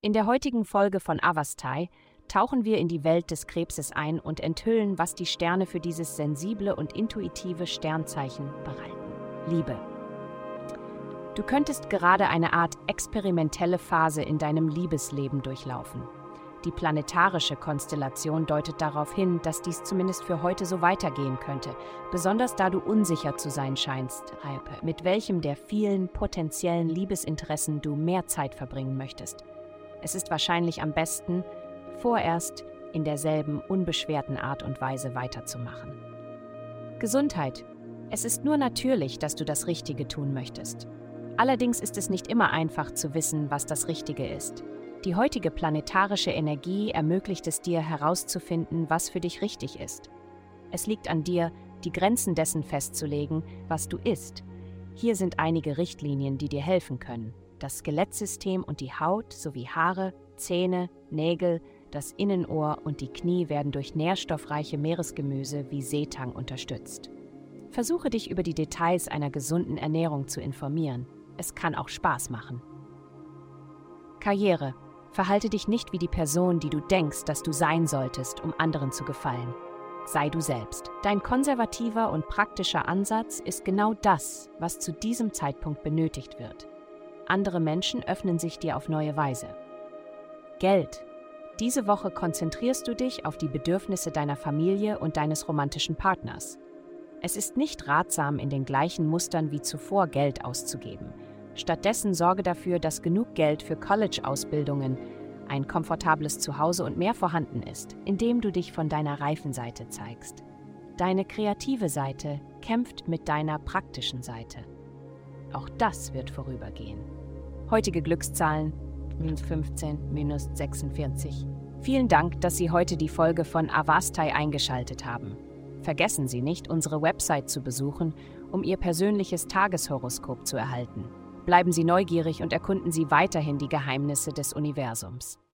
In der heutigen Folge von Avastai tauchen wir in die Welt des Krebses ein und enthüllen, was die Sterne für dieses sensible und intuitive Sternzeichen bereiten. Liebe. Du könntest gerade eine Art experimentelle Phase in deinem Liebesleben durchlaufen. Die planetarische Konstellation deutet darauf hin, dass dies zumindest für heute so weitergehen könnte, besonders da du unsicher zu sein scheinst, Reipe, mit welchem der vielen potenziellen Liebesinteressen du mehr Zeit verbringen möchtest. Es ist wahrscheinlich am besten, vorerst in derselben unbeschwerten Art und Weise weiterzumachen. Gesundheit. Es ist nur natürlich, dass du das Richtige tun möchtest. Allerdings ist es nicht immer einfach zu wissen, was das Richtige ist. Die heutige planetarische Energie ermöglicht es dir herauszufinden, was für dich richtig ist. Es liegt an dir, die Grenzen dessen festzulegen, was du isst. Hier sind einige Richtlinien, die dir helfen können. Das Skelettsystem und die Haut sowie Haare, Zähne, Nägel, das Innenohr und die Knie werden durch nährstoffreiche Meeresgemüse wie Seetang unterstützt. Versuche dich über die Details einer gesunden Ernährung zu informieren. Es kann auch Spaß machen. Karriere. Verhalte dich nicht wie die Person, die du denkst, dass du sein solltest, um anderen zu gefallen. Sei du selbst. Dein konservativer und praktischer Ansatz ist genau das, was zu diesem Zeitpunkt benötigt wird. Andere Menschen öffnen sich dir auf neue Weise. Geld. Diese Woche konzentrierst du dich auf die Bedürfnisse deiner Familie und deines romantischen Partners. Es ist nicht ratsam, in den gleichen Mustern wie zuvor Geld auszugeben. Stattdessen sorge dafür, dass genug Geld für College-Ausbildungen, ein komfortables Zuhause und mehr vorhanden ist, indem du dich von deiner reifen Seite zeigst. Deine kreative Seite kämpft mit deiner praktischen Seite. Auch das wird vorübergehen. Heutige Glückszahlen minus 15, minus 46. Vielen Dank, dass Sie heute die Folge von Avastai eingeschaltet haben. Vergessen Sie nicht, unsere Website zu besuchen, um Ihr persönliches Tageshoroskop zu erhalten. Bleiben Sie neugierig und erkunden Sie weiterhin die Geheimnisse des Universums.